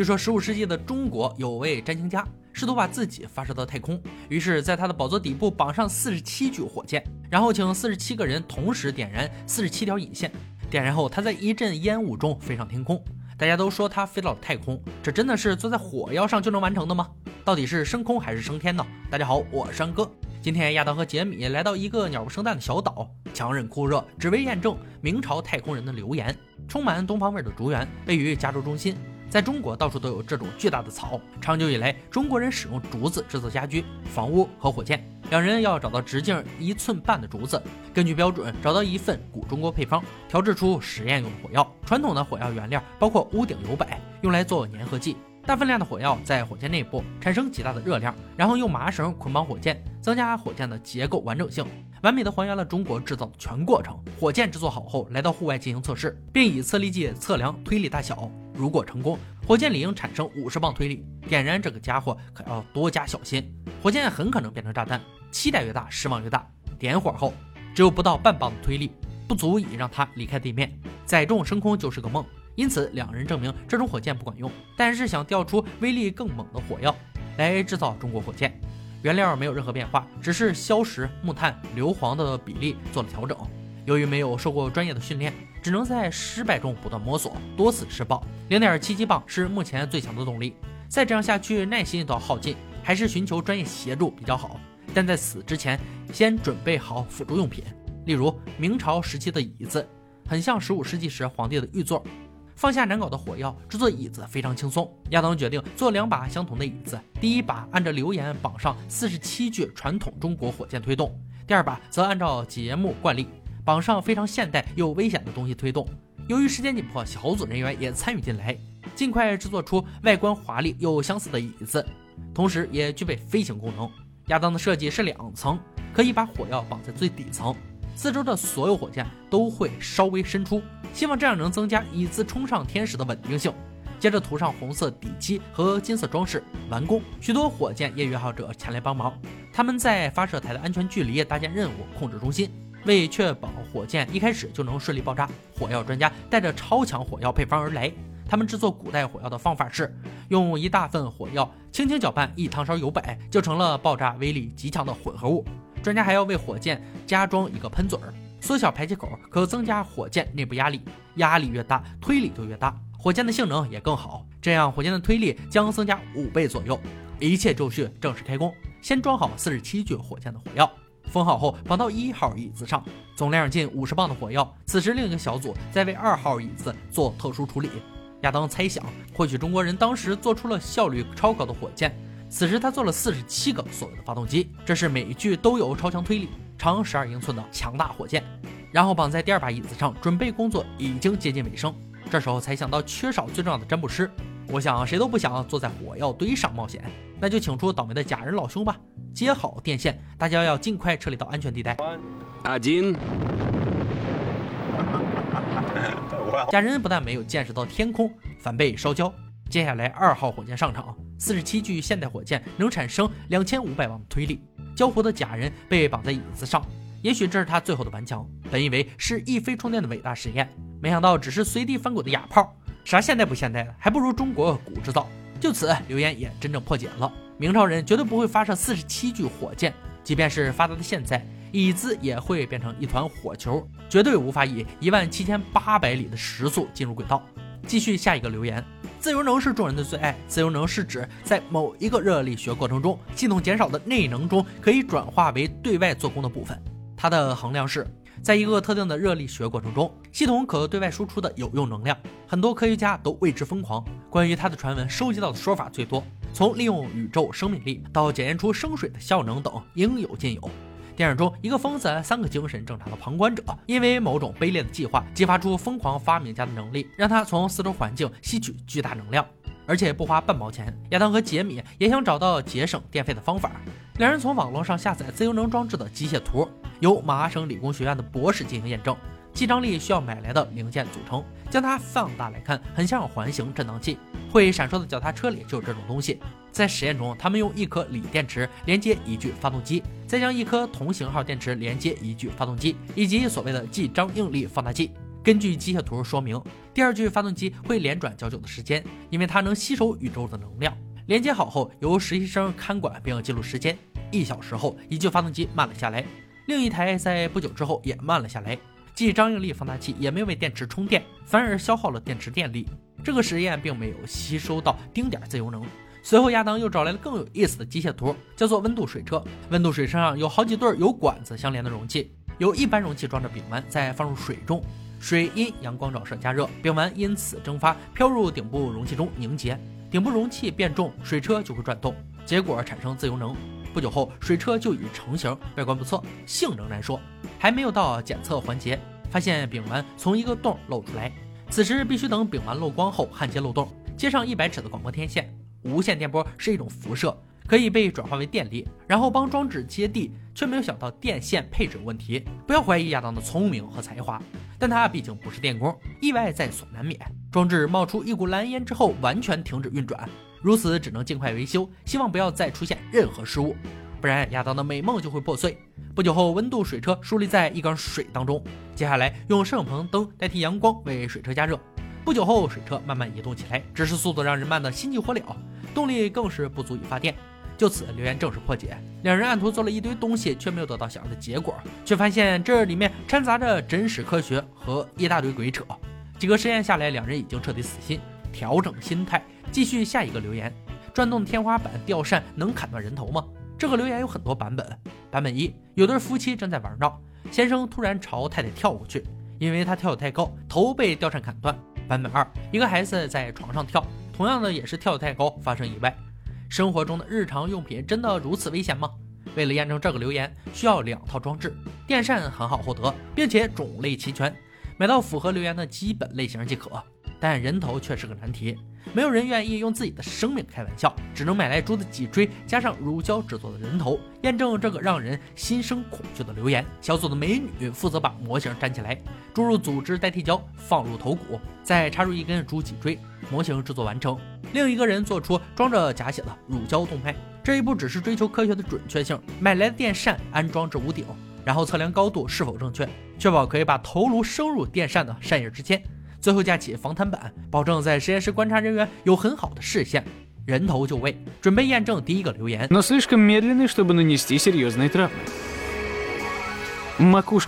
据说十五世纪的中国有位占星家试图把自己发射到太空，于是在他的宝座底部绑上四十七具火箭，然后请四十七个人同时点燃四十七条引线，点燃后他在一阵烟雾中飞上天空。大家都说他飞到了太空，这真的是坐在火药上就能完成的吗？到底是升空还是升天呢？大家好，我是山哥。今天亚当和杰米来到一个鸟不生蛋的小岛，强忍酷热，只为验证明朝太空人的留言。充满东方味的竹园位于加州中心，在中国到处都有这种巨大的草。长久以来，中国人使用竹子制作家居、房屋和火箭。两人要找到直径一寸半的竹子，根据标准找到一份古中国配方，调制出实验用的火药。传统的火药原料包括屋顶油柏，用来做粘合剂。大分量的火药在火箭内部产生极大的热量，然后用麻绳捆绑火箭，增加火箭的结构完整性，完美的还原了中国制造的全过程。火箭制作好后，来到户外进行测试，并以测力计测量推力大小。如果成功，火箭理应产生五十磅推力。点燃这个家伙可要多加小心，火箭很可能变成炸弹。期待越大，失望越大。点火后，只有不到半磅的推力，不足以让它离开地面，载重升空就是个梦。因此，两人证明这种火箭不管用，但是想调出威力更猛的火药来制造中国火箭。原料没有任何变化，只是硝石、木炭、硫磺的比例做了调整。由于没有受过专业的训练，只能在失败中不断摸索，多次失爆。零点七七磅是目前最强的动力，再这样下去，耐心都要耗尽，还是寻求专业协助比较好。但在此之前，先准备好辅助用品，例如明朝时期的椅子，很像十五世纪时皇帝的御座。放下难搞的火药，制作椅子非常轻松。亚当决定做两把相同的椅子，第一把按照留言绑上四十七具传统中国火箭推动，第二把则按照节目惯例绑上非常现代又危险的东西推动。由于时间紧迫，小组人员也参与进来，尽快制作出外观华丽又相似的椅子，同时也具备飞行功能。亚当的设计是两层，可以把火药绑在最底层，四周的所有火箭都会稍微伸出，希望这样能增加椅子冲上天时的稳定性。接着涂上红色底漆和金色装饰，完工。许多火箭业余爱好者前来帮忙，他们在发射台的安全距离搭建任务控制中心，为确保火箭一开始就能顺利爆炸，火药专家带着超强火药配方而来。他们制作古代火药的方法是，用一大份火药轻轻搅拌一汤勺油柏，就成了爆炸威力极强的混合物。专家还要为火箭加装一个喷嘴儿，缩小排气口，可增加火箭内部压力，压力越大，推力就越大，火箭的性能也更好。这样，火箭的推力将增加五倍左右。一切就绪，正式开工。先装好四十七具火箭的火药，封好后绑到一号椅子上，总量近五十磅的火药。此时，另一个小组在为二号椅子做特殊处理。亚当猜想，或许中国人当时做出了效率超高的火箭。此时他做了四十七个所谓的发动机，这是每一具都有超强推力、长十二英寸的强大火箭。然后绑在第二把椅子上，准备工作已经接近尾声。这时候才想到缺少最重要的占卜师。我想谁都不想坐在火药堆上冒险，那就请出倒霉的假人老兄吧。接好电线，大家要尽快撤离到安全地带。阿金。假人不但没有见识到天空，反被烧焦。接下来，二号火箭上场，四十七具现代火箭能产生两千五百磅的推力。焦糊的假人被绑在椅子上，也许这是他最后的顽强。本以为是一飞冲天的伟大实验，没想到只是随地翻滚的哑炮。啥现代不现代的，还不如中国古制造。就此，流言也真正破解了。明朝人绝对不会发射四十七具火箭，即便是发达的现在。椅子也会变成一团火球，绝对无法以一万七千八百里的时速进入轨道。继续下一个留言：自由能是众人的最爱。自由能是指在某一个热力学过程中，系统减少的内能中可以转化为对外做功的部分。它的衡量是，在一个特定的热力学过程中，系统可对外输出的有用能量。很多科学家都为之疯狂。关于它的传闻，收集到的说法最多，从利用宇宙生命力到检验出生水的效能等，应有尽有。电影中，一个疯子、三个精神正常的旁观者，因为某种卑劣的计划，激发出疯狂发明家的能力，让他从四周环境吸取巨大能量，而且不花半毛钱。亚当和杰米也想找到节省电费的方法，两人从网络上下载自由能装置的机械图，由麻省理工学院的博士进行验证。记张力需要买来的零件组成，将它放大来看，很像环形振荡器。会闪烁的脚踏车里就有这种东西。在实验中，他们用一颗锂电池连接一具发动机，再将一颗同型号电池连接一具发动机，以及所谓的记张应力放大器。根据机械图说明，第二具发动机会连转较久的时间，因为它能吸收宇宙的能量。连接好后，由实习生看管并记录时间。一小时后，一具发动机慢了下来，另一台在不久之后也慢了下来。即张应力放大器也没为电池充电，反而消耗了电池电力。这个实验并没有吸收到丁点自由能。随后，亚当又找来了更有意思的机械图，叫做温度水车。温度水车上有好几对有管子相连的容器，有一般容器装着丙烷，再放入水中，水因阳光照射加热，丙烷因此蒸发，飘入顶部容器中凝结，顶部容器变重，水车就会转动，结果产生自由能。不久后，水车就已成型，外观不错，性能难说。还没有到检测环节，发现丙烷从一个洞漏出来，此时必须等丙烷漏光后焊接漏洞，接上一百尺的广播天线。无线电波是一种辐射，可以被转化为电力，然后帮装置接地，却没有想到电线配置问题。不要怀疑亚当的聪明和才华，但他毕竟不是电工，意外在所难免。装置冒出一股蓝烟之后，完全停止运转，如此只能尽快维修，希望不要再出现任何失误，不然亚当的美梦就会破碎。不久后，温度水车竖立在一缸水当中，接下来用摄影棚灯代替阳光为水车加热。不久后，水车慢慢移动起来，只是速度让人慢得心急火燎，动力更是不足以发电。就此，留言正式破解。两人按图做了一堆东西，却没有得到想要的结果，却发现这里面掺杂着真实科学和一大堆鬼扯。几个实验下来，两人已经彻底死心，调整心态，继续下一个留言：转动天花板吊扇能砍断人头吗？这个留言有很多版本。版本一，有对夫妻正在玩闹，先生突然朝太太跳过去，因为他跳得太高，头被吊扇砍断。版本二，一个孩子在床上跳，同样的也是跳得太高，发生意外。生活中的日常用品真的如此危险吗？为了验证这个留言，需要两套装置，电扇很好获得，并且种类齐全，买到符合留言的基本类型即可。但人头却是个难题，没有人愿意用自己的生命开玩笑，只能买来猪的脊椎加上乳胶制作的人头，验证这个让人心生恐惧的留言。小组的美女负责把模型粘起来，注入组织代替胶，放入头骨，再插入一根猪脊椎，模型制作完成。另一个人做出装着假血的乳胶动脉。这一步只是追求科学的准确性，买来的电扇安装至屋顶，然后测量高度是否正确，确保可以把头颅升入电扇的扇叶之间。最后架起防弹板，保证在实验室观察人员有很好的视线。人头就位，准备验证第一个留言。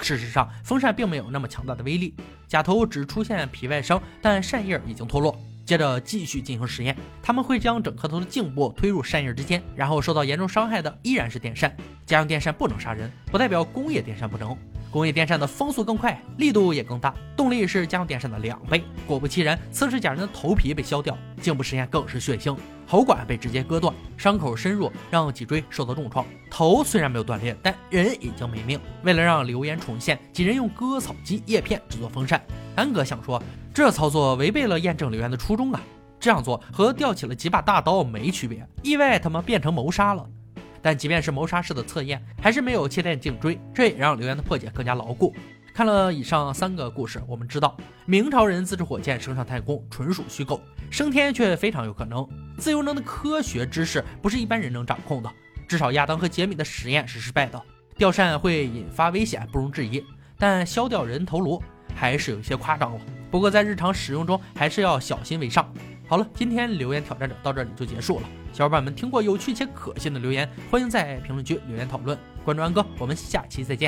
事实上，风扇并没有那么强大的威力，假头只出现皮外伤，但扇叶已经脱落。接着继续进行实验，他们会将整颗头的颈部推入扇叶之间，然后受到严重伤害的依然是电扇。家用电扇不能杀人，不代表工业电扇不能。工业电扇的风速更快，力度也更大，动力是家用电扇的两倍。果不其然，测试假人的头皮被削掉，颈部实验更是血腥，喉管被直接割断，伤口深入，让脊椎受到重创。头虽然没有断裂，但人已经没命。为了让流言重现，几人用割草机叶片制作风扇。安哥想说，这操作违背了验证流言的初衷啊！这样做和吊起了几把大刀没区别，意外他妈变成谋杀了。但即便是谋杀式的测验，还是没有切断颈椎，这也让留言的破解更加牢固。看了以上三个故事，我们知道明朝人自制火箭升上太空纯属虚构，升天却非常有可能。自由能的科学知识不是一般人能掌控的，至少亚当和杰米的实验是失败的。吊扇会引发危险，不容置疑，但削掉人头颅还是有些夸张了。不过在日常使用中，还是要小心为上。好了，今天留言挑战者到这里就结束了。小伙伴们听过有趣且可信的留言，欢迎在评论区留言讨论。关注安哥，我们下期再见。